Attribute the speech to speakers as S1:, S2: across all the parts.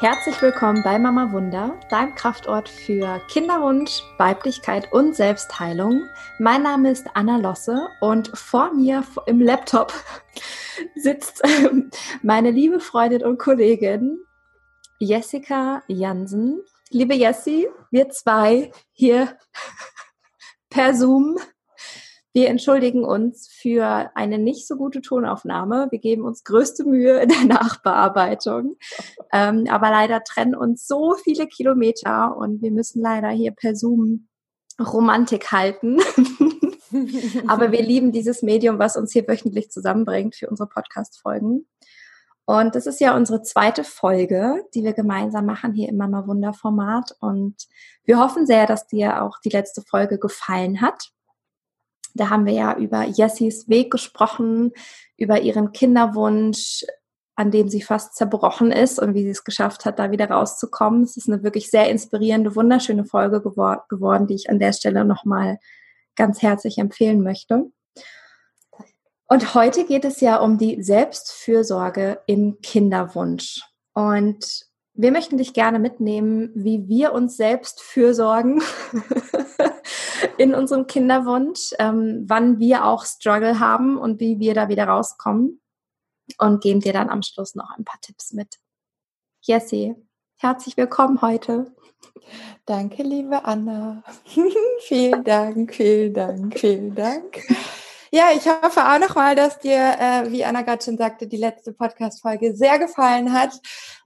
S1: Herzlich willkommen bei Mama Wunder, deinem Kraftort für Kinderwunsch, Weiblichkeit und Selbstheilung. Mein Name ist Anna Losse und vor mir im Laptop sitzt meine liebe Freundin und Kollegin Jessica Jansen. Liebe Jessie, wir zwei hier per Zoom wir entschuldigen uns für eine nicht so gute Tonaufnahme. Wir geben uns größte Mühe in der Nachbearbeitung. Ähm, aber leider trennen uns so viele Kilometer und wir müssen leider hier per Zoom Romantik halten. aber wir lieben dieses Medium, was uns hier wöchentlich zusammenbringt für unsere Podcast-Folgen. Und das ist ja unsere zweite Folge, die wir gemeinsam machen hier im Mama Wunder Format. Und wir hoffen sehr, dass dir auch die letzte Folge gefallen hat. Da haben wir ja über Jessis Weg gesprochen, über ihren Kinderwunsch, an dem sie fast zerbrochen ist und wie sie es geschafft hat, da wieder rauszukommen. Es ist eine wirklich sehr inspirierende, wunderschöne Folge gewor geworden, die ich an der Stelle nochmal ganz herzlich empfehlen möchte. Und heute geht es ja um die Selbstfürsorge im Kinderwunsch. Und wir möchten dich gerne mitnehmen, wie wir uns selbst fürsorgen in unserem Kinderwunsch, ähm, wann wir auch Struggle haben und wie wir da wieder rauskommen und geben dir dann am Schluss noch ein paar Tipps mit. Jessie, herzlich willkommen heute.
S2: Danke, liebe Anna. vielen Dank, vielen Dank, vielen Dank. Ja, ich hoffe auch nochmal, dass dir, äh, wie Anna gerade schon sagte, die letzte Podcast-Folge sehr gefallen hat.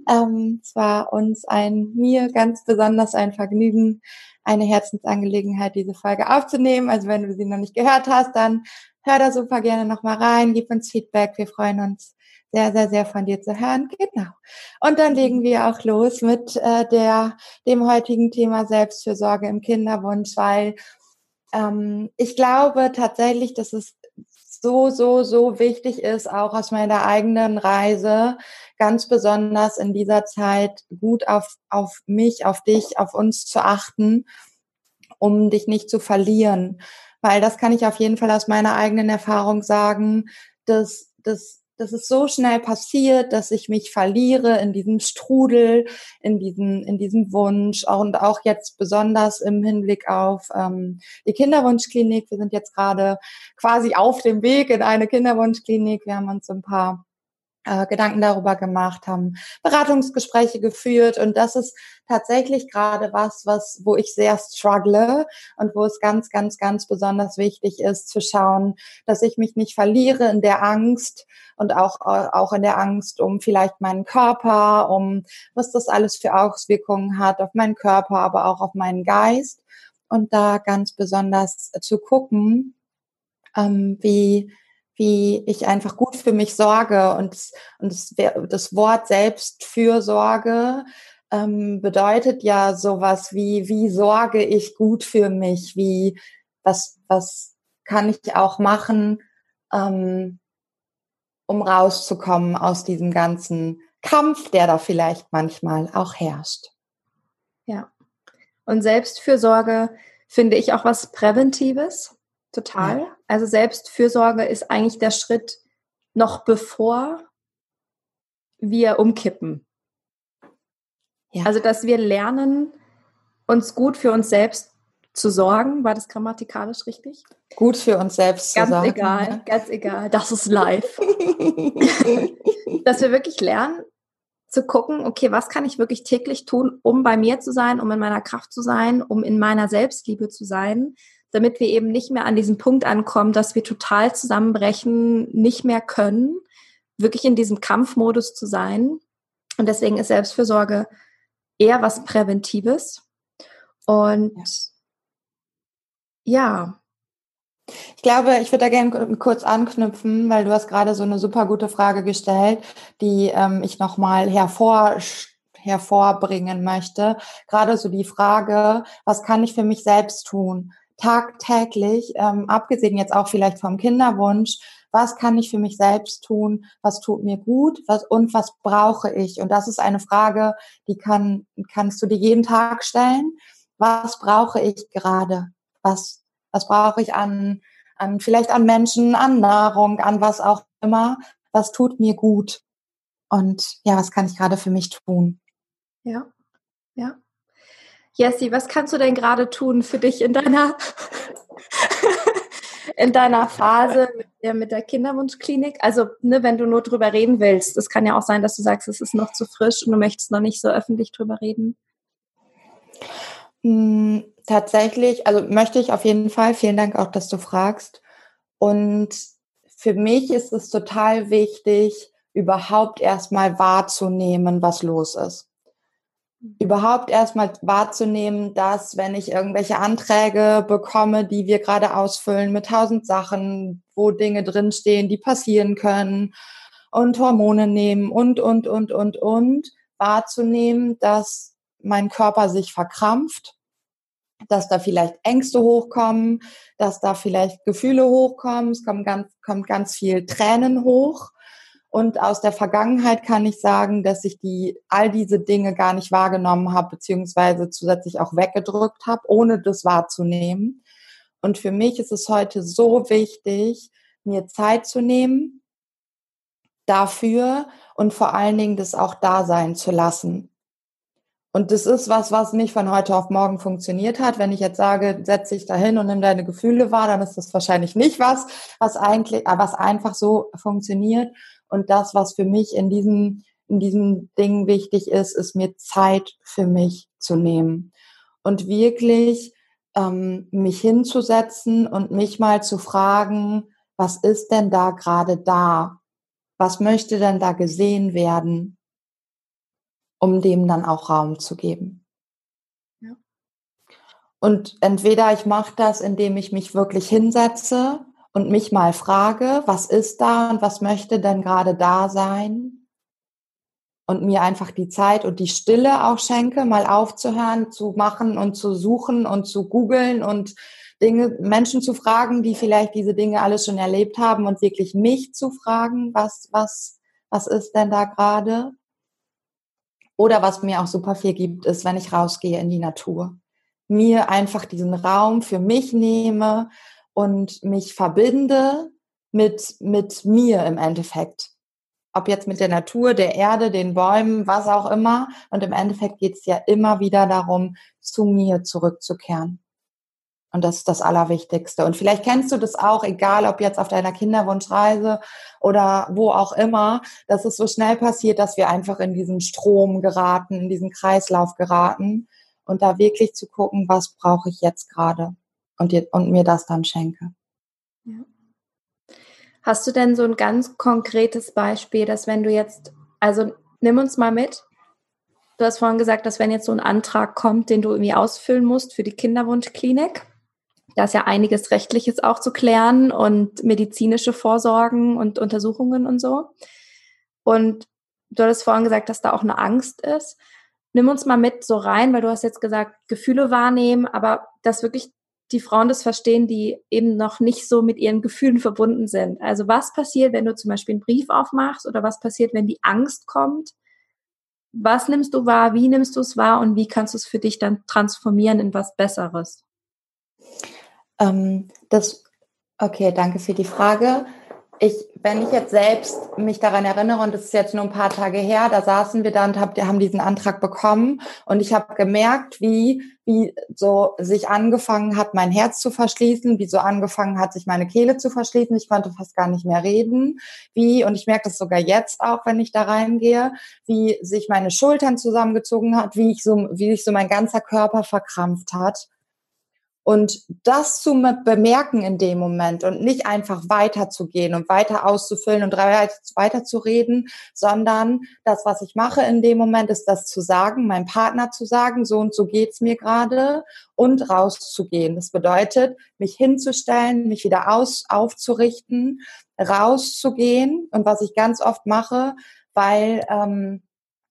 S2: Ähm, es war uns ein, mir ganz besonders ein Vergnügen, eine Herzensangelegenheit, diese Folge aufzunehmen. Also wenn du sie noch nicht gehört hast, dann hör da super gerne nochmal rein, gib uns Feedback. Wir freuen uns sehr, sehr, sehr von dir zu hören. Genau. Und dann legen wir auch los mit äh, der, dem heutigen Thema Selbstfürsorge im Kinderwunsch, weil ähm, ich glaube tatsächlich, dass es so, so, so wichtig ist, auch aus meiner eigenen Reise, ganz besonders in dieser Zeit gut auf, auf mich, auf dich, auf uns zu achten, um dich nicht zu verlieren. Weil das kann ich auf jeden Fall aus meiner eigenen Erfahrung sagen, dass, dass dass es so schnell passiert, dass ich mich verliere in diesem Strudel, in diesem, in diesem Wunsch und auch jetzt besonders im Hinblick auf ähm, die Kinderwunschklinik. Wir sind jetzt gerade quasi auf dem Weg in eine Kinderwunschklinik. Wir haben uns ein paar äh, Gedanken darüber gemacht, haben Beratungsgespräche geführt. Und das ist tatsächlich gerade was, was, wo ich sehr struggle und wo es ganz, ganz, ganz besonders wichtig ist zu schauen, dass ich mich nicht verliere in der Angst und auch, auch in der Angst um vielleicht meinen Körper, um was das alles für Auswirkungen hat auf meinen Körper, aber auch auf meinen Geist. Und da ganz besonders zu gucken, ähm, wie wie ich einfach gut für mich sorge. Und, und das, das Wort Selbstfürsorge ähm, bedeutet ja sowas wie, wie sorge ich gut für mich? Wie, was, was kann ich auch machen, ähm, um rauszukommen aus diesem ganzen Kampf, der da vielleicht manchmal auch herrscht.
S1: Ja. Und Selbstfürsorge finde ich auch was Präventives. Total. Ja. Also Selbstfürsorge ist eigentlich der Schritt noch bevor wir umkippen. Ja. Also, dass wir lernen, uns gut für uns selbst zu sorgen. War das grammatikalisch richtig?
S2: Gut für uns selbst
S1: ganz zu sorgen. Ganz egal, ganz egal. Das ist live. dass wir wirklich lernen, zu gucken, okay, was kann ich wirklich täglich tun, um bei mir zu sein, um in meiner Kraft zu sein, um in meiner Selbstliebe zu sein, damit wir eben nicht mehr an diesen Punkt ankommen, dass wir total zusammenbrechen, nicht mehr können, wirklich in diesem Kampfmodus zu sein. Und deswegen ist Selbstfürsorge eher was Präventives. Und ja.
S2: Ich glaube, ich würde da gerne kurz anknüpfen, weil du hast gerade so eine super gute Frage gestellt, die ähm, ich nochmal hervor, hervorbringen möchte. Gerade so die Frage, was kann ich für mich selbst tun? Tagtäglich, ähm, abgesehen jetzt auch vielleicht vom Kinderwunsch, was kann ich für mich selbst tun, was tut mir gut was, und was brauche ich? Und das ist eine Frage, die kann, kannst du dir jeden Tag stellen. Was brauche ich gerade? Was, was brauche ich an, an, vielleicht an Menschen, an Nahrung, an was auch immer? Was tut mir gut? Und ja, was kann ich gerade für mich tun?
S1: Ja, ja. Jessie, was kannst du denn gerade tun für dich in deiner in deiner Phase mit der, mit der Kinderwunschklinik? Also, ne, wenn du nur drüber reden willst, es kann ja auch sein, dass du sagst, es ist noch zu frisch und du möchtest noch nicht so öffentlich drüber reden.
S2: Hm, tatsächlich, also möchte ich auf jeden Fall. Vielen Dank auch, dass du fragst. Und für mich ist es total wichtig, überhaupt erstmal wahrzunehmen, was los ist überhaupt erstmal wahrzunehmen, dass wenn ich irgendwelche Anträge bekomme, die wir gerade ausfüllen mit tausend Sachen, wo Dinge drinstehen, die passieren können und Hormone nehmen und, und, und, und, und, wahrzunehmen, dass mein Körper sich verkrampft, dass da vielleicht Ängste hochkommen, dass da vielleicht Gefühle hochkommen, es kommt ganz, kommt ganz viel Tränen hoch und aus der Vergangenheit kann ich sagen, dass ich die, all diese Dinge gar nicht wahrgenommen habe, beziehungsweise zusätzlich auch weggedrückt habe, ohne das wahrzunehmen. Und für mich ist es heute so wichtig, mir Zeit zu nehmen dafür und vor allen Dingen das auch da sein zu lassen. Und das ist was, was nicht von heute auf morgen funktioniert hat. Wenn ich jetzt sage, setz dich dahin und nimm deine Gefühle wahr, dann ist das wahrscheinlich nicht was, was eigentlich, was einfach so funktioniert. Und das, was für mich in diesem, in diesem Ding wichtig ist, ist mir Zeit für mich zu nehmen und wirklich ähm, mich hinzusetzen und mich mal zu fragen, was ist denn da gerade da? Was möchte denn da gesehen werden, um dem dann auch Raum zu geben? Ja. Und entweder ich mache das, indem ich mich wirklich hinsetze und mich mal frage, was ist da und was möchte denn gerade da sein? Und mir einfach die Zeit und die Stille auch schenke, mal aufzuhören, zu machen und zu suchen und zu googeln und Dinge, Menschen zu fragen, die vielleicht diese Dinge alles schon erlebt haben und wirklich mich zu fragen, was, was, was ist denn da gerade? Oder was mir auch super viel gibt, ist, wenn ich rausgehe in die Natur. Mir einfach diesen Raum für mich nehme und mich verbinde mit, mit mir im Endeffekt. Ob jetzt mit der Natur, der Erde, den Bäumen, was auch immer. Und im Endeffekt geht es ja immer wieder darum, zu mir zurückzukehren. Und das ist das Allerwichtigste. Und vielleicht kennst du das auch, egal ob jetzt auf deiner Kinderwunschreise oder wo auch immer, dass es so schnell passiert, dass wir einfach in diesen Strom geraten, in diesen Kreislauf geraten und da wirklich zu gucken, was brauche ich jetzt gerade und, und mir das dann schenke. Ja.
S1: Hast du denn so ein ganz konkretes Beispiel, dass wenn du jetzt, also nimm uns mal mit, du hast vorhin gesagt, dass wenn jetzt so ein Antrag kommt, den du irgendwie ausfüllen musst für die Kinderwunschklinik, da ist ja einiges Rechtliches auch zu klären und medizinische Vorsorgen und Untersuchungen und so. Und du hattest vorhin gesagt, dass da auch eine Angst ist. Nimm uns mal mit so rein, weil du hast jetzt gesagt, Gefühle wahrnehmen, aber das wirklich die Frauen das verstehen, die eben noch nicht so mit ihren Gefühlen verbunden sind. Also was passiert, wenn du zum Beispiel einen Brief aufmachst oder was passiert, wenn die Angst kommt? Was nimmst du wahr? Wie nimmst du es wahr? Und wie kannst du es für dich dann transformieren in was Besseres?
S2: Ähm, das, okay, danke für die Frage ich, wenn ich jetzt selbst mich daran erinnere, und das ist jetzt nur ein paar Tage her, da saßen wir da und hab, haben diesen Antrag bekommen und ich habe gemerkt, wie, wie so sich angefangen hat, mein Herz zu verschließen, wie so angefangen hat, sich meine Kehle zu verschließen. Ich konnte fast gar nicht mehr reden. Wie, und ich merke das sogar jetzt auch, wenn ich da reingehe, wie sich meine Schultern zusammengezogen hat, wie ich so, wie sich so mein ganzer Körper verkrampft hat. Und das zu bemerken in dem Moment und nicht einfach weiterzugehen und weiter auszufüllen und weiter zu reden, sondern das, was ich mache in dem Moment, ist das zu sagen, meinem Partner zu sagen, so und so geht's mir gerade und rauszugehen. Das bedeutet, mich hinzustellen, mich wieder aus, aufzurichten, rauszugehen und was ich ganz oft mache, weil ähm,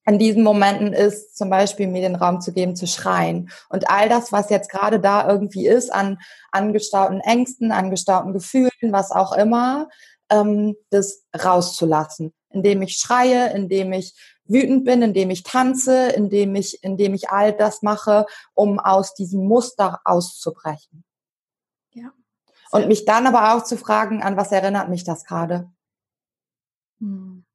S2: in diesen Momenten ist, zum Beispiel mir den Raum zu geben, zu schreien. Und all das, was jetzt gerade da irgendwie ist, an angestauten Ängsten, angestauten Gefühlen, was auch immer, ähm, das rauszulassen. Indem ich schreie, indem ich wütend bin, indem ich tanze, indem ich, indem ich all das mache, um aus diesem Muster auszubrechen. Ja. Und mich dann aber auch zu fragen, an was erinnert mich das gerade?
S1: Hm.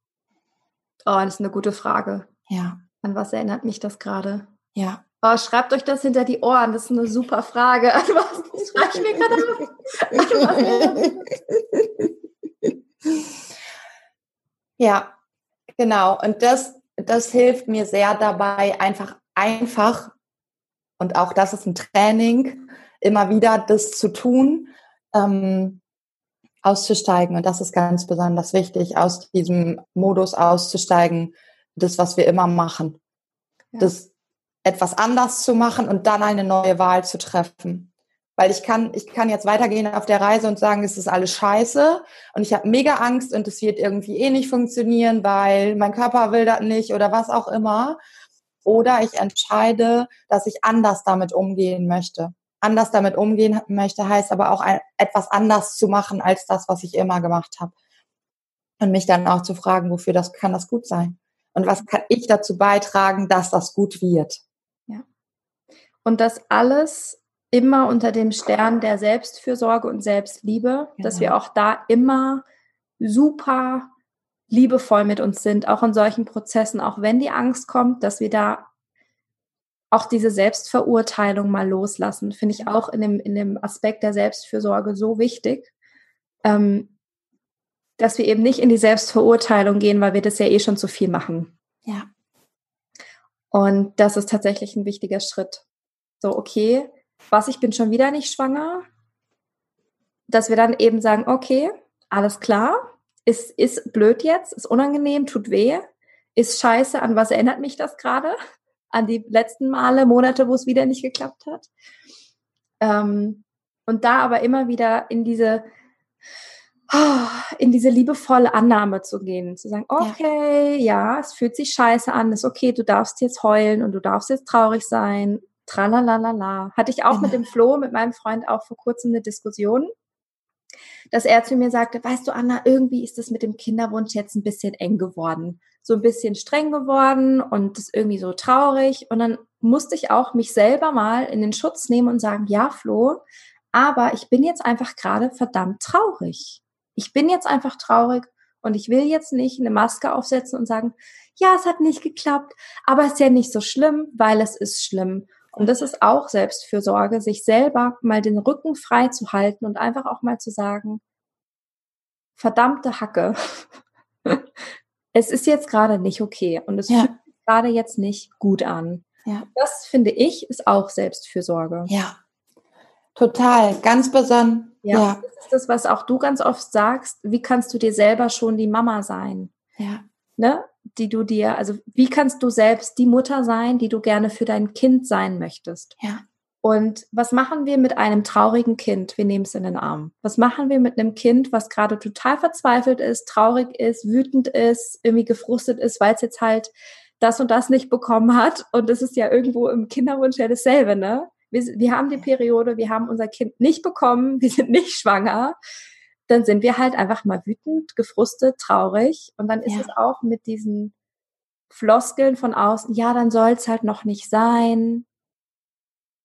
S1: Oh, das ist eine gute Frage.
S2: Ja.
S1: An was erinnert mich das gerade?
S2: Ja.
S1: Oh, schreibt euch das hinter die Ohren, das ist eine super Frage. An was schreibe ich mir
S2: gerade Ja, genau. Und das, das hilft mir sehr dabei, einfach, einfach, und auch das ist ein Training, immer wieder das zu tun, ähm, auszusteigen. Und das ist ganz besonders wichtig, aus diesem Modus auszusteigen, das, was wir immer machen. Ja. Das etwas anders zu machen und dann eine neue Wahl zu treffen. Weil ich kann, ich kann jetzt weitergehen auf der Reise und sagen, es ist alles scheiße und ich habe mega Angst und es wird irgendwie eh nicht funktionieren, weil mein Körper will das nicht oder was auch immer. Oder ich entscheide, dass ich anders damit umgehen möchte. Anders damit umgehen möchte heißt aber auch ein, etwas anders zu machen als das, was ich immer gemacht habe. Und mich dann auch zu fragen, wofür das kann das gut sein? Und was kann ich dazu beitragen, dass das gut wird?
S1: Ja. Und das alles immer unter dem Stern der Selbstfürsorge und Selbstliebe, genau. dass wir auch da immer super liebevoll mit uns sind, auch in solchen Prozessen, auch wenn die Angst kommt, dass wir da auch diese Selbstverurteilung mal loslassen, finde ich auch in dem, in dem Aspekt der Selbstfürsorge so wichtig, ähm, dass wir eben nicht in die Selbstverurteilung gehen, weil wir das ja eh schon zu viel machen.
S2: Ja.
S1: Und das ist tatsächlich ein wichtiger Schritt. So, okay, was, ich bin schon wieder nicht schwanger, dass wir dann eben sagen, okay, alles klar, ist, ist blöd jetzt, ist unangenehm, tut weh, ist scheiße, an was erinnert mich das gerade? An die letzten Male, Monate, wo es wieder nicht geklappt hat. Ähm, und da aber immer wieder in diese, in diese liebevolle Annahme zu gehen, zu sagen, okay, ja. ja, es fühlt sich scheiße an, ist okay, du darfst jetzt heulen und du darfst jetzt traurig sein, tralalala. Hatte ich auch ja. mit dem Flo, mit meinem Freund auch vor kurzem eine Diskussion, dass er zu mir sagte, weißt du, Anna, irgendwie ist es mit dem Kinderwunsch jetzt ein bisschen eng geworden, so ein bisschen streng geworden und das irgendwie so traurig. Und dann musste ich auch mich selber mal in den Schutz nehmen und sagen, ja, Flo, aber ich bin jetzt einfach gerade verdammt traurig. Ich bin jetzt einfach traurig und ich will jetzt nicht eine Maske aufsetzen und sagen, ja, es hat nicht geklappt, aber es ist ja nicht so schlimm, weil es ist schlimm. Und das ist auch Selbstfürsorge, sich selber mal den Rücken frei zu halten und einfach auch mal zu sagen, verdammte Hacke, es ist jetzt gerade nicht okay und es ja. fühlt sich gerade jetzt nicht gut an. Ja. Das finde ich ist auch Selbstfürsorge.
S2: Ja, total, ganz besonders.
S1: Ja, ja, das ist das, was auch du ganz oft sagst. Wie kannst du dir selber schon die Mama sein?
S2: Ja.
S1: Ne? die du dir, also wie kannst du selbst die Mutter sein, die du gerne für dein Kind sein möchtest?
S2: Ja.
S1: Und was machen wir mit einem traurigen Kind? Wir nehmen es in den Arm. Was machen wir mit einem Kind, was gerade total verzweifelt ist, traurig ist, wütend ist, irgendwie gefrustet ist, weil es jetzt halt das und das nicht bekommen hat? Und das ist ja irgendwo im Kinderwunsch ja dasselbe, ne? Wir, wir haben die Periode, wir haben unser Kind nicht bekommen, wir sind nicht schwanger dann sind wir halt einfach mal wütend, gefrustet, traurig. Und dann ist ja. es auch mit diesen Floskeln von außen, ja, dann soll es halt noch nicht sein.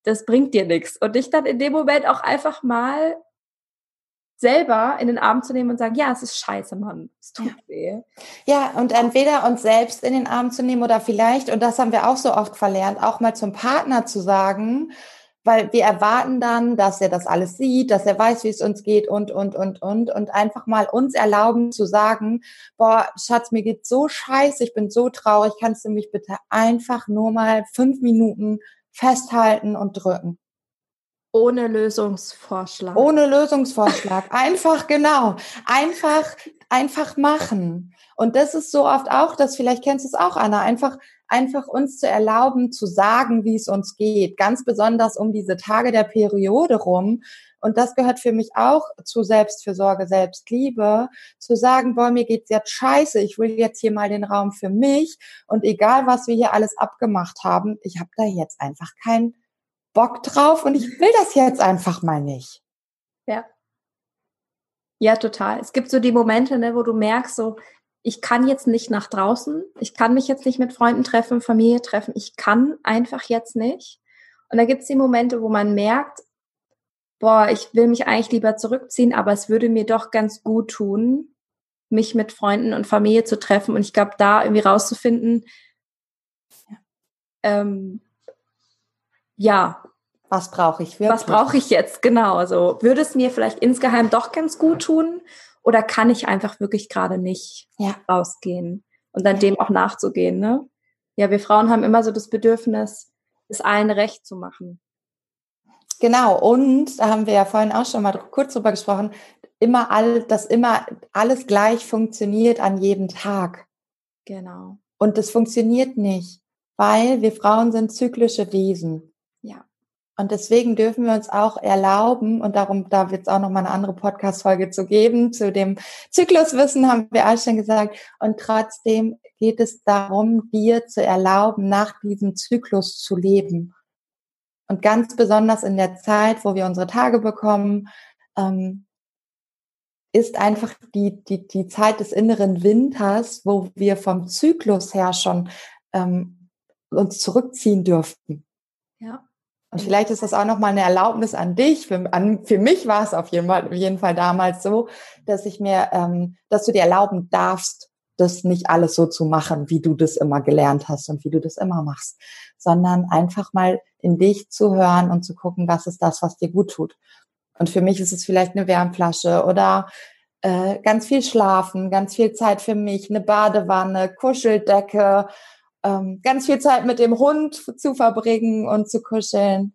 S1: Das bringt dir nichts. Und dich dann in dem Moment auch einfach mal selber in den Arm zu nehmen und sagen, ja, es ist scheiße, Mann, es tut ja. weh.
S2: Ja, und entweder uns selbst in den Arm zu nehmen oder vielleicht, und das haben wir auch so oft verlernt, auch mal zum Partner zu sagen, weil wir erwarten dann, dass er das alles sieht, dass er weiß, wie es uns geht und, und, und, und, und einfach mal uns erlauben zu sagen, boah, Schatz, mir geht so scheiße, ich bin so traurig, kannst du mich bitte einfach nur mal fünf Minuten festhalten und drücken.
S1: Ohne Lösungsvorschlag.
S2: Ohne Lösungsvorschlag. Einfach, genau. Einfach, einfach machen. Und das ist so oft auch, dass vielleicht kennst du es auch, Anna, einfach einfach uns zu erlauben, zu sagen, wie es uns geht, ganz besonders um diese Tage der Periode rum. Und das gehört für mich auch zu Selbstfürsorge, Selbstliebe, zu sagen, boah, mir geht's jetzt scheiße, ich will jetzt hier mal den Raum für mich und egal, was wir hier alles abgemacht haben, ich habe da jetzt einfach keinen Bock drauf und ich will das jetzt einfach mal nicht.
S1: Ja. Ja, total. Es gibt so die Momente, ne, wo du merkst, so, ich kann jetzt nicht nach draußen, ich kann mich jetzt nicht mit Freunden treffen, Familie treffen, ich kann einfach jetzt nicht. Und da gibt es die Momente, wo man merkt, boah, ich will mich eigentlich lieber zurückziehen, aber es würde mir doch ganz gut tun, mich mit Freunden und Familie zu treffen. Und ich glaube, da irgendwie rauszufinden, ähm, ja,
S2: was brauche ich
S1: wirklich? Was brauche ich jetzt? Genau. Also würde es mir vielleicht insgeheim doch ganz gut tun oder kann ich einfach wirklich gerade nicht ja. rausgehen und dann ja. dem auch nachzugehen, ne? Ja, wir Frauen haben immer so das Bedürfnis, es allen recht zu machen.
S2: Genau, und da haben wir ja vorhin auch schon mal kurz drüber gesprochen, immer all, dass immer alles gleich funktioniert an jedem Tag.
S1: Genau.
S2: Und das funktioniert nicht, weil wir Frauen sind zyklische Wesen. Und deswegen dürfen wir uns auch erlauben, und darum, da wird es auch nochmal eine andere Podcast-Folge zu geben, zu dem Zykluswissen haben wir auch schon gesagt. Und trotzdem geht es darum, dir zu erlauben, nach diesem Zyklus zu leben. Und ganz besonders in der Zeit, wo wir unsere Tage bekommen, ähm, ist einfach die, die, die Zeit des inneren Winters, wo wir vom Zyklus her schon ähm, uns zurückziehen dürften.
S1: Ja.
S2: Und vielleicht ist das auch nochmal eine Erlaubnis an dich. Für, an, für mich war es auf jeden, Fall, auf jeden Fall damals so, dass ich mir, ähm, dass du dir erlauben darfst, das nicht alles so zu machen, wie du das immer gelernt hast und wie du das immer machst, sondern einfach mal in dich zu hören und zu gucken, was ist das, was dir gut tut. Und für mich ist es vielleicht eine Wärmflasche oder äh, ganz viel Schlafen, ganz viel Zeit für mich, eine Badewanne, Kuscheldecke, ähm, ganz viel Zeit mit dem Hund zu verbringen und zu kuscheln.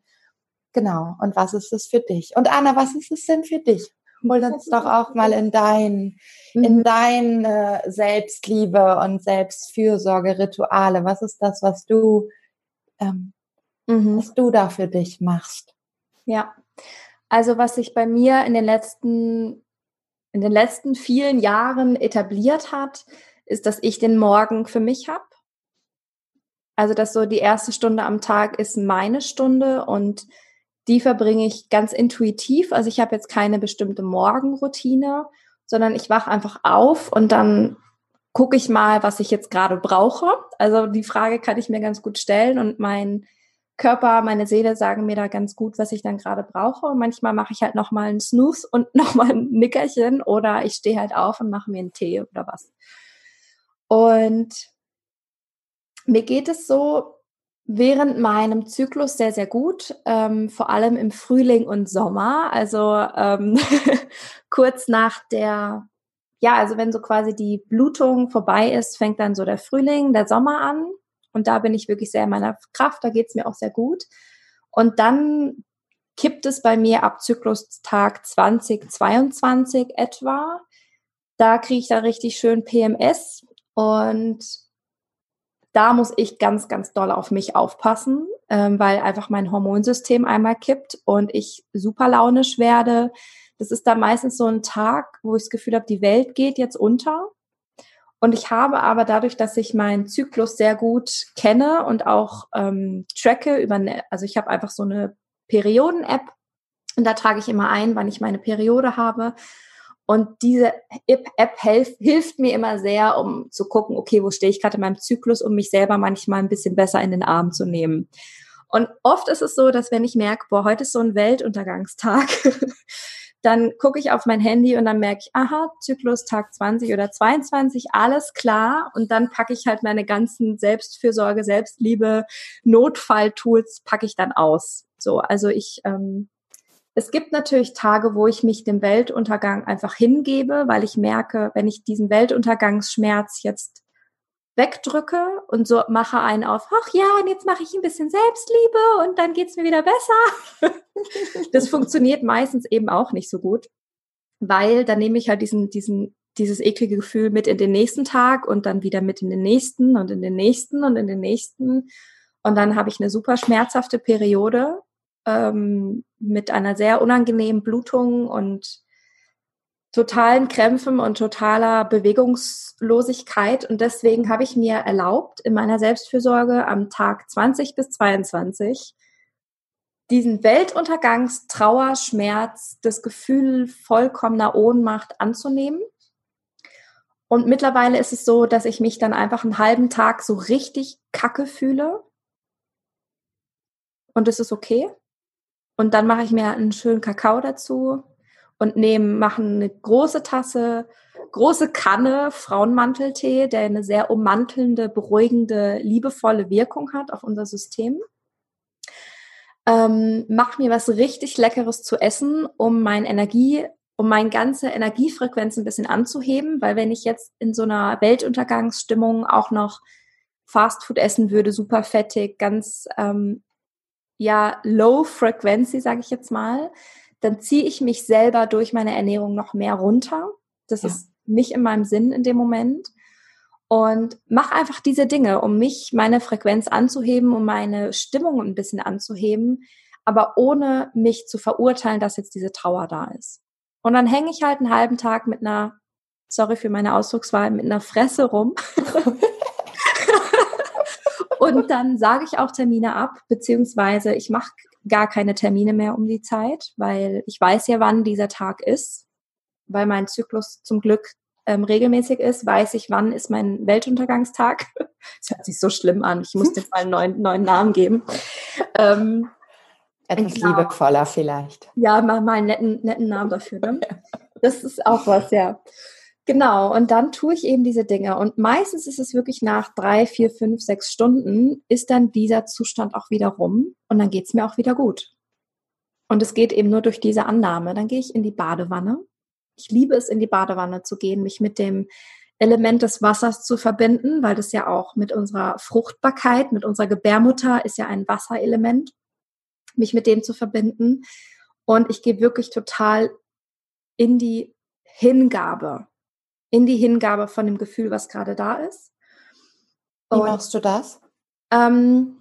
S2: Genau. Und was ist es für dich? Und Anna, was ist es denn für dich? Hol uns doch auch mal in dein, in mhm. deine Selbstliebe und Selbstfürsorge-Rituale. Was ist das, was du, ähm, mhm. was du da für dich machst?
S1: Ja. Also was sich bei mir in den letzten, in den letzten vielen Jahren etabliert hat, ist, dass ich den Morgen für mich habe. Also, dass so die erste Stunde am Tag ist meine Stunde und die verbringe ich ganz intuitiv. Also ich habe jetzt keine bestimmte Morgenroutine, sondern ich wache einfach auf und dann gucke ich mal, was ich jetzt gerade brauche. Also die Frage kann ich mir ganz gut stellen und mein Körper, meine Seele sagen mir da ganz gut, was ich dann gerade brauche. Und manchmal mache ich halt noch mal einen Snooze und noch mal ein Nickerchen oder ich stehe halt auf und mache mir einen Tee oder was. Und mir geht es so während meinem Zyklus sehr, sehr gut, ähm, vor allem im Frühling und Sommer. Also ähm, kurz nach der, ja, also wenn so quasi die Blutung vorbei ist, fängt dann so der Frühling, der Sommer an. Und da bin ich wirklich sehr in meiner Kraft, da geht's mir auch sehr gut. Und dann kippt es bei mir ab Zyklustag 2022 etwa. Da kriege ich dann richtig schön PMS und da muss ich ganz, ganz doll auf mich aufpassen, ähm, weil einfach mein Hormonsystem einmal kippt und ich super launisch werde. Das ist dann meistens so ein Tag, wo ich das Gefühl habe, die Welt geht jetzt unter. Und ich habe aber dadurch, dass ich meinen Zyklus sehr gut kenne und auch ähm, tracke über, eine, also ich habe einfach so eine Perioden-App und da trage ich immer ein, wann ich meine Periode habe. Und diese App hilf, hilft mir immer sehr, um zu gucken, okay, wo stehe ich gerade in meinem Zyklus, um mich selber manchmal ein bisschen besser in den Arm zu nehmen. Und oft ist es so, dass wenn ich merke, boah, heute ist so ein Weltuntergangstag, dann gucke ich auf mein Handy und dann merke ich, aha, Zyklus Tag 20 oder 22, alles klar. Und dann packe ich halt meine ganzen Selbstfürsorge, Selbstliebe, Notfalltools packe ich dann aus. So, also ich ähm, es gibt natürlich Tage, wo ich mich dem Weltuntergang einfach hingebe, weil ich merke, wenn ich diesen Weltuntergangsschmerz jetzt wegdrücke und so mache einen auf, ach ja, und jetzt mache ich ein bisschen Selbstliebe und dann geht's mir wieder besser. das funktioniert meistens eben auch nicht so gut, weil dann nehme ich halt diesen, diesen, dieses eklige Gefühl mit in den nächsten Tag und dann wieder mit in den nächsten und in den nächsten und in den nächsten. Und dann habe ich eine super schmerzhafte Periode, ähm, mit einer sehr unangenehmen Blutung und totalen Krämpfen und totaler Bewegungslosigkeit. Und deswegen habe ich mir erlaubt, in meiner Selbstfürsorge am Tag 20 bis 22 diesen Weltuntergangstrauer, Schmerz, das Gefühl vollkommener Ohnmacht anzunehmen. Und mittlerweile ist es so, dass ich mich dann einfach einen halben Tag so richtig kacke fühle. Und es ist okay. Und dann mache ich mir einen schönen Kakao dazu und nehme, mache eine große Tasse große Kanne Frauenmanteltee, der eine sehr ummantelnde, beruhigende, liebevolle Wirkung hat auf unser System. Ähm, mach mir was richtig Leckeres zu essen, um mein Energie, um meine ganze Energiefrequenz ein bisschen anzuheben, weil wenn ich jetzt in so einer Weltuntergangsstimmung auch noch Fastfood essen würde, super fettig, ganz ähm, ja low frequency, sage ich jetzt mal, dann ziehe ich mich selber durch meine Ernährung noch mehr runter. Das ja. ist nicht in meinem Sinn in dem Moment. Und mach einfach diese Dinge, um mich, meine Frequenz anzuheben, um meine Stimmung ein bisschen anzuheben, aber ohne mich zu verurteilen, dass jetzt diese Trauer da ist. Und dann hänge ich halt einen halben Tag mit einer, sorry für meine Ausdruckswahl, mit einer Fresse rum. Und dann sage ich auch Termine ab, beziehungsweise ich mache gar keine Termine mehr um die Zeit, weil ich weiß ja, wann dieser Tag ist, weil mein Zyklus zum Glück ähm, regelmäßig ist, weiß ich, wann ist mein Weltuntergangstag. Das hört sich so schlimm an. Ich muss dir mal einen neuen, neuen Namen geben. Ähm,
S2: Etwas genau. liebevoller vielleicht.
S1: Ja, mal, mal einen netten, netten Namen dafür. Ne? Das ist auch was, ja. Genau, und dann tue ich eben diese Dinge. Und meistens ist es wirklich nach drei, vier, fünf, sechs Stunden, ist dann dieser Zustand auch wieder rum und dann geht es mir auch wieder gut. Und es geht eben nur durch diese Annahme. Dann gehe ich in die Badewanne. Ich liebe es, in die Badewanne zu gehen, mich mit dem Element des Wassers zu verbinden, weil das ja auch mit unserer Fruchtbarkeit, mit unserer Gebärmutter ist ja ein Wasserelement, mich mit dem zu verbinden. Und ich gehe wirklich total in die Hingabe in die Hingabe von dem Gefühl, was gerade da ist.
S2: Und, Wie machst du das?
S1: Ähm,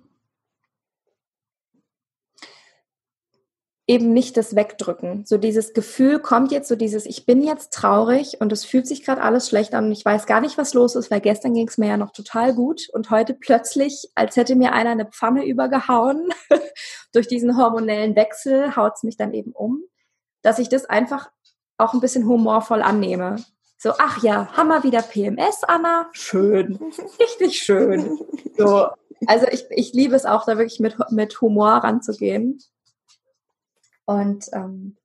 S1: eben nicht das Wegdrücken. So dieses Gefühl kommt jetzt, so dieses, ich bin jetzt traurig und es fühlt sich gerade alles schlecht an und ich weiß gar nicht, was los ist, weil gestern ging es mir ja noch total gut und heute plötzlich, als hätte mir einer eine Pfanne übergehauen, durch diesen hormonellen Wechsel haut es mich dann eben um, dass ich das einfach auch ein bisschen humorvoll annehme. So, ach ja, haben wir wieder PMS, Anna? Schön. Richtig schön. So. Also ich, ich liebe es auch, da wirklich mit, mit Humor ranzugehen. Und ähm,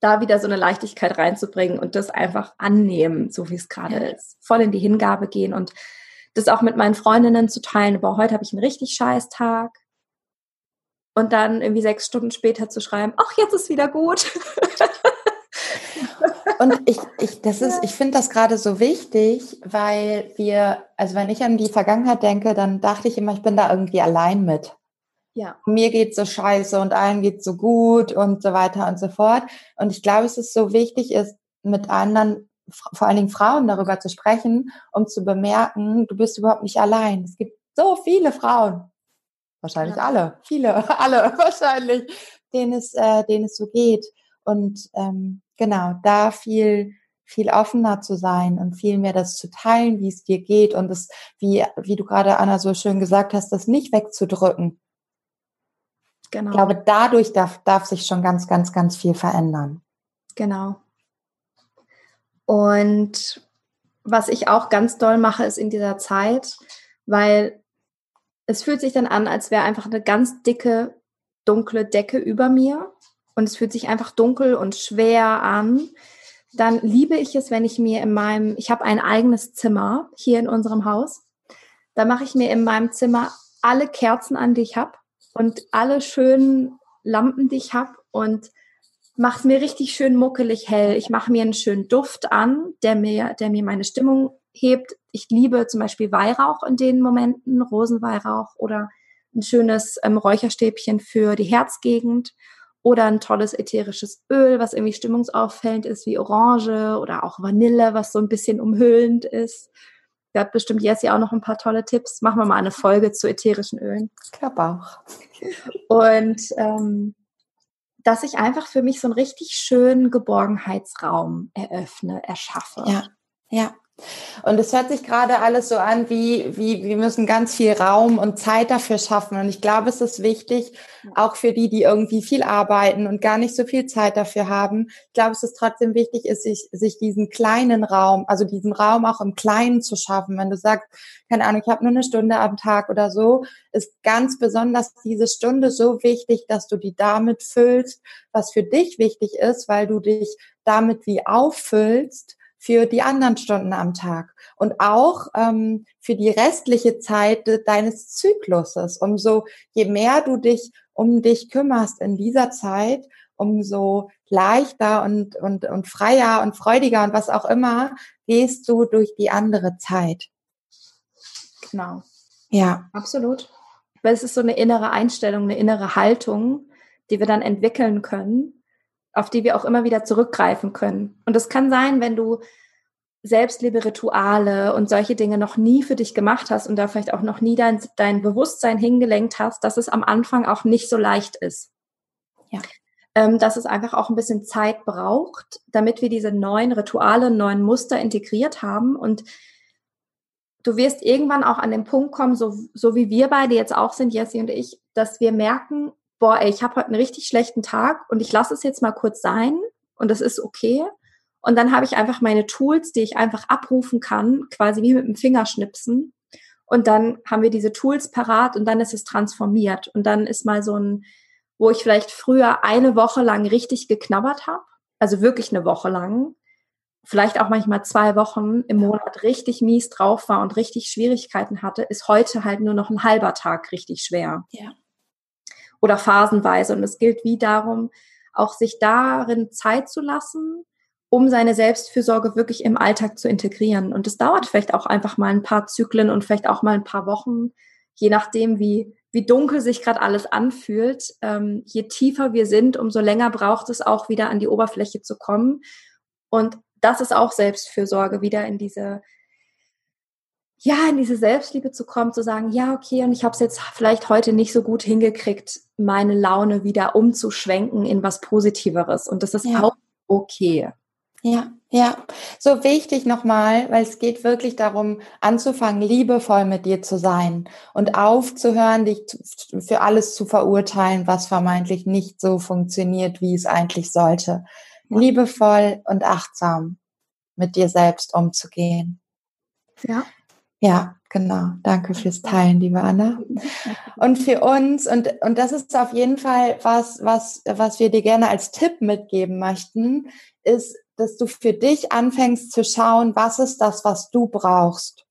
S1: da wieder so eine Leichtigkeit reinzubringen und das einfach annehmen, so wie es gerade ja. ist. Voll in die Hingabe gehen und das auch mit meinen Freundinnen zu teilen. Boah, heute habe ich einen richtig scheiß Tag. Und dann irgendwie sechs Stunden später zu schreiben, ach, jetzt ist wieder gut.
S2: Und ich, ich, das ist, ich finde das gerade so wichtig, weil wir, also wenn ich an die Vergangenheit denke, dann dachte ich immer, ich bin da irgendwie allein mit. Ja. Mir geht so scheiße und allen geht so gut und so weiter und so fort. Und ich glaube, es ist so wichtig, ist mit anderen, vor allen Dingen Frauen darüber zu sprechen, um zu bemerken, du bist überhaupt nicht allein. Es gibt so viele Frauen. Wahrscheinlich ja. alle. Viele, alle wahrscheinlich, denen es, äh, denen es so geht. Und ähm, genau, da viel, viel offener zu sein und viel mehr das zu teilen, wie es dir geht und es, wie, wie du gerade, Anna, so schön gesagt hast, das nicht wegzudrücken. Genau. Ich glaube, dadurch darf, darf sich schon ganz, ganz, ganz viel verändern.
S1: Genau. Und was ich auch ganz doll mache, ist in dieser Zeit, weil es fühlt sich dann an, als wäre einfach eine ganz dicke, dunkle Decke über mir und es fühlt sich einfach dunkel und schwer an, dann liebe ich es, wenn ich mir in meinem, ich habe ein eigenes Zimmer hier in unserem Haus, da mache ich mir in meinem Zimmer alle Kerzen an, die ich habe und alle schönen Lampen, die ich habe und mache es mir richtig schön muckelig hell. Ich mache mir einen schönen Duft an, der mir, der mir meine Stimmung hebt. Ich liebe zum Beispiel Weihrauch in den Momenten, Rosenweihrauch oder ein schönes ähm, Räucherstäbchen für die Herzgegend oder ein tolles ätherisches Öl, was irgendwie stimmungsauffällend ist, wie Orange oder auch Vanille, was so ein bisschen umhüllend ist. Da hat bestimmt Jessie auch noch ein paar tolle Tipps. Machen wir mal eine Folge zu ätherischen Ölen.
S2: Ich glaube auch.
S1: Und ähm, dass ich einfach für mich so einen richtig schönen Geborgenheitsraum eröffne, erschaffe.
S2: Ja, ja. Und es hört sich gerade alles so an, wie, wie wir müssen ganz viel Raum und Zeit dafür schaffen. Und ich glaube, es ist wichtig, auch für die, die irgendwie viel arbeiten und gar nicht so viel Zeit dafür haben. Ich glaube, es ist trotzdem wichtig, ist sich, sich diesen kleinen Raum, also diesen Raum auch im Kleinen zu schaffen. Wenn du sagst, keine Ahnung, ich habe nur eine Stunde am Tag oder so, ist ganz besonders diese Stunde so wichtig, dass du die damit füllst, was für dich wichtig ist, weil du dich damit wie auffüllst für die anderen Stunden am Tag und auch ähm, für die restliche Zeit deines Zykluses. Umso je mehr du dich um dich kümmerst in dieser Zeit, umso leichter und, und, und freier und freudiger und was auch immer gehst du durch die andere Zeit.
S1: Genau.
S2: Ja.
S1: Absolut. Weil es ist so eine innere Einstellung, eine innere Haltung, die wir dann entwickeln können, auf die wir auch immer wieder zurückgreifen können. Und das kann sein, wenn du Selbstliebe-Rituale und solche Dinge noch nie für dich gemacht hast und da vielleicht auch noch nie dein, dein Bewusstsein hingelenkt hast, dass es am Anfang auch nicht so leicht ist.
S2: Ja.
S1: Ähm, dass es einfach auch ein bisschen Zeit braucht, damit wir diese neuen Rituale, neuen Muster integriert haben und du wirst irgendwann auch an den Punkt kommen, so, so wie wir beide jetzt auch sind, Jessie und ich, dass wir merken, boah, ey, ich habe heute einen richtig schlechten Tag und ich lasse es jetzt mal kurz sein und das ist okay. Und dann habe ich einfach meine Tools, die ich einfach abrufen kann, quasi wie mit dem Fingerschnipsen. Und dann haben wir diese Tools parat und dann ist es transformiert. Und dann ist mal so ein, wo ich vielleicht früher eine Woche lang richtig geknabbert habe, also wirklich eine Woche lang, vielleicht auch manchmal zwei Wochen im Monat richtig mies drauf war und richtig Schwierigkeiten hatte, ist heute halt nur noch ein halber Tag richtig schwer.
S2: Ja.
S1: Oder phasenweise. Und es gilt wie darum, auch sich darin Zeit zu lassen, um seine Selbstfürsorge wirklich im Alltag zu integrieren. Und es dauert vielleicht auch einfach mal ein paar Zyklen und vielleicht auch mal ein paar Wochen, je nachdem, wie, wie dunkel sich gerade alles anfühlt. Ähm, je tiefer wir sind, umso länger braucht es auch wieder an die Oberfläche zu kommen. Und das ist auch Selbstfürsorge, wieder in diese, ja, in diese Selbstliebe zu kommen, zu sagen, ja, okay, und ich habe es jetzt vielleicht heute nicht so gut hingekriegt, meine Laune wieder umzuschwenken in was Positiveres. Und das ist ja. auch okay.
S2: Ja, ja, so wichtig nochmal, weil es geht wirklich darum, anzufangen, liebevoll mit dir zu sein und aufzuhören, dich für alles zu verurteilen, was vermeintlich nicht so funktioniert, wie es eigentlich sollte liebevoll und achtsam mit dir selbst umzugehen.
S1: Ja.
S2: Ja, genau. Danke fürs Teilen, liebe Anna. Und für uns, und, und das ist auf jeden Fall was, was, was wir dir gerne als Tipp mitgeben möchten, ist, dass du für dich anfängst zu schauen, was ist das, was du brauchst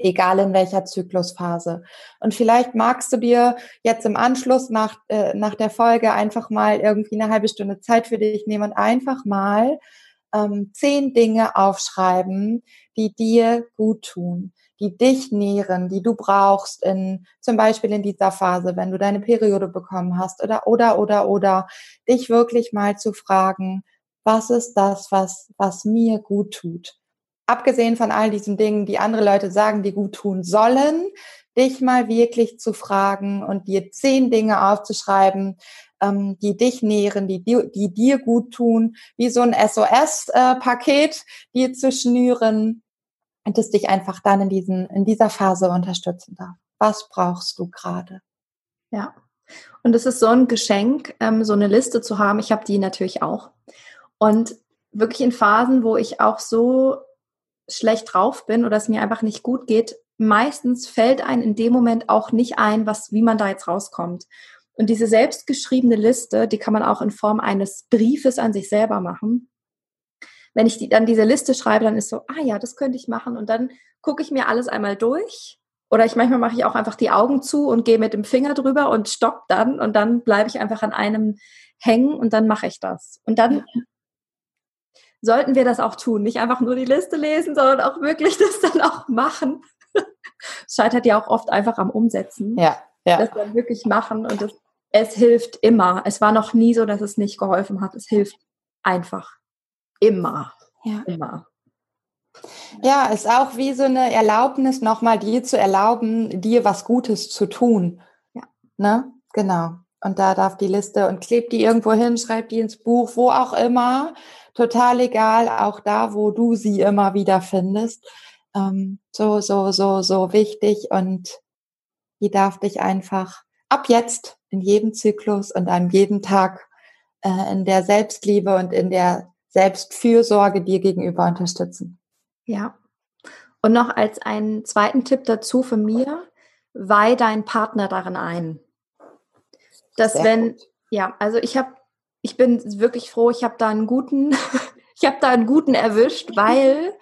S2: egal in welcher Zyklusphase. Und vielleicht magst du dir jetzt im Anschluss nach, äh, nach der Folge einfach mal irgendwie eine halbe Stunde Zeit für dich nehmen und einfach mal ähm, zehn Dinge aufschreiben, die dir gut tun, die dich nähren, die du brauchst in zum Beispiel in dieser Phase, wenn du deine Periode bekommen hast oder oder oder oder dich wirklich mal zu fragen, was ist das, was was mir gut tut? abgesehen von all diesen Dingen, die andere Leute sagen, die gut tun sollen, dich mal wirklich zu fragen und dir zehn Dinge aufzuschreiben, ähm, die dich nähren, die, die, die dir gut tun, wie so ein SOS-Paket, äh, dir zu schnüren und das dich einfach dann in, diesen, in dieser Phase unterstützen darf. Was brauchst du gerade?
S1: Ja, und es ist so ein Geschenk, ähm, so eine Liste zu haben. Ich habe die natürlich auch. Und wirklich in Phasen, wo ich auch so schlecht drauf bin oder es mir einfach nicht gut geht, meistens fällt einem in dem Moment auch nicht ein, was, wie man da jetzt rauskommt. Und diese selbstgeschriebene Liste, die kann man auch in Form eines Briefes an sich selber machen. Wenn ich die, dann diese Liste schreibe, dann ist so, ah ja, das könnte ich machen. Und dann gucke ich mir alles einmal durch. Oder ich manchmal mache ich auch einfach die Augen zu und gehe mit dem Finger drüber und stopp dann. Und dann bleibe ich einfach an einem hängen und dann mache ich das. Und dann sollten wir das auch tun. Nicht einfach nur die Liste lesen, sondern auch wirklich das dann auch machen. Es scheitert ja auch oft einfach am Umsetzen.
S2: Ja, ja.
S1: Das dann wirklich machen und das, es hilft immer. Es war noch nie so, dass es nicht geholfen hat. Es hilft einfach. Immer.
S2: Ja.
S1: Immer.
S2: Ja, ist auch wie so eine Erlaubnis, nochmal dir zu erlauben, dir was Gutes zu tun.
S1: Ja.
S2: Ne? Genau. Und da darf die Liste und klebt die irgendwo hin, schreibt die ins Buch, wo auch immer total egal, auch da, wo du sie immer wieder findest. Ähm, so, so, so, so wichtig und die darf dich einfach ab jetzt in jedem Zyklus und an jedem Tag äh, in der Selbstliebe und in der Selbstfürsorge dir gegenüber unterstützen.
S1: Ja. Und noch als einen zweiten Tipp dazu von mir, weih deinen Partner darin ein. Dass Sehr wenn, gut. ja, also ich habe ich bin wirklich froh, ich habe da einen guten, ich habe da einen guten erwischt, weil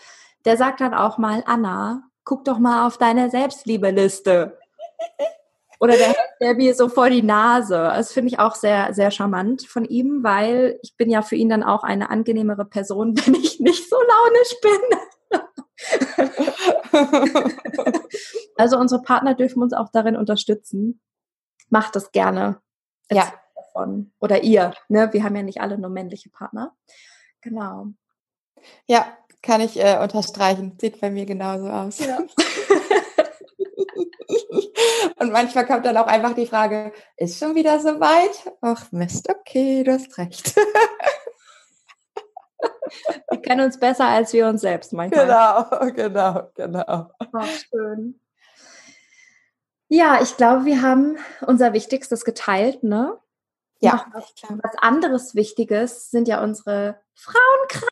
S1: der sagt dann auch mal, Anna, guck doch mal auf deine Selbstliebeliste. Oder der hält der mir so vor die Nase. Das finde ich auch sehr, sehr charmant von ihm, weil ich bin ja für ihn dann auch eine angenehmere Person, wenn ich nicht so launisch bin. also unsere Partner dürfen uns auch darin unterstützen. Macht das gerne.
S2: ja.
S1: Davon. Oder ihr. Ne? Wir haben ja nicht alle nur männliche Partner. Genau.
S2: Ja, kann ich äh, unterstreichen. Sieht bei mir genauso aus. Ja. Und manchmal kommt dann auch einfach die Frage, ist schon wieder so weit? Ach Mist, okay, du hast recht.
S1: Wir kennen uns besser als wir uns selbst manchmal.
S2: Genau, genau, genau.
S1: Ach, schön. Ja, ich glaube, wir haben unser Wichtigstes geteilt, ne?
S2: Ja,
S1: was, was anderes Wichtiges sind ja unsere Frauenkreise,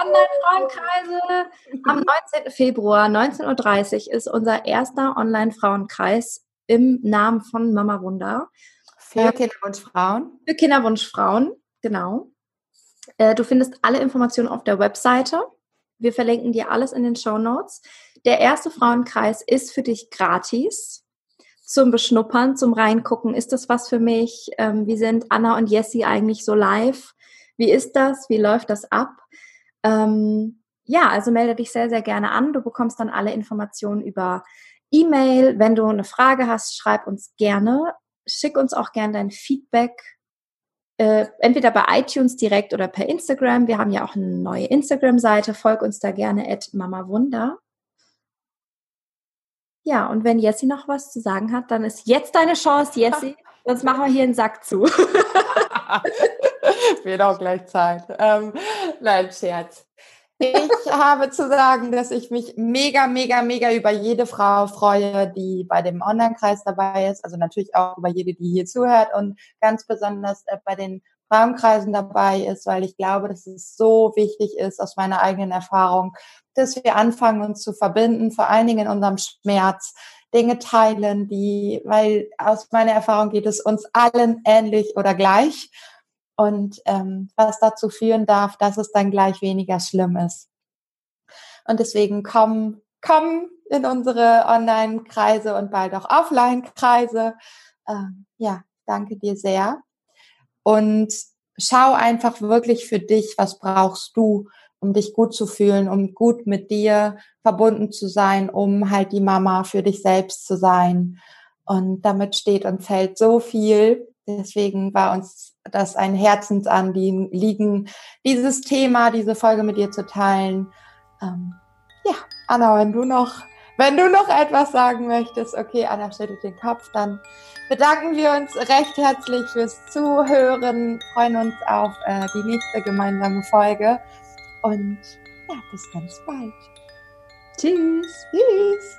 S1: Online-Frauenkreise. Am 19. Februar 19.30 Uhr ist unser erster Online-Frauenkreis im Namen von Mama Wunder.
S2: Für äh, Kinderwunschfrauen.
S1: Für Kinderwunschfrauen, genau. Äh, du findest alle Informationen auf der Webseite. Wir verlinken dir alles in den Show Notes. Der erste Frauenkreis ist für dich gratis zum Beschnuppern, zum Reingucken. Ist das was für mich? Ähm, wie sind Anna und Jessie eigentlich so live? Wie ist das? Wie läuft das ab? Ähm, ja, also melde dich sehr, sehr gerne an. Du bekommst dann alle Informationen über E-Mail. Wenn du eine Frage hast, schreib uns gerne. Schick uns auch gerne dein Feedback. Äh, entweder bei iTunes direkt oder per Instagram. Wir haben ja auch eine neue Instagram-Seite. Folg uns da gerne at Mama Wunder. Ja, und wenn Jessie noch was zu sagen hat, dann ist jetzt deine Chance, Jessie. Sonst machen wir hier einen Sack zu.
S2: Wird auch gleich Zeit. Ähm, nein, Scherz. Ich habe zu sagen, dass ich mich mega, mega, mega über jede Frau freue, die bei dem Online-Kreis dabei ist. Also natürlich auch über jede, die hier zuhört und ganz besonders äh, bei den Frauenkreisen dabei ist, weil ich glaube, dass es so wichtig ist aus meiner eigenen Erfahrung, dass wir anfangen, uns zu verbinden, vor allen Dingen in unserem Schmerz, Dinge teilen, die, weil aus meiner Erfahrung geht es uns allen ähnlich oder gleich. Und ähm, was dazu führen darf, dass es dann gleich weniger schlimm ist. Und deswegen komm, komm in unsere Online-Kreise und bald auch Offline-Kreise. Ähm, ja, danke dir sehr. Und schau einfach wirklich für dich, was brauchst du, um dich gut zu fühlen, um gut mit dir verbunden zu sein, um halt die Mama für dich selbst zu sein. Und damit steht und fällt so viel. Deswegen war uns das ein Herzensanliegen, dieses Thema, diese Folge mit dir zu teilen. Ähm, ja, Anna, wenn du noch, wenn du noch etwas sagen möchtest, okay, Anna schüttelt den Kopf, dann bedanken wir uns recht herzlich fürs Zuhören, freuen uns auf äh, die nächste gemeinsame Folge und ja, bis ganz bald.
S1: Tschüss.
S2: Tschüss.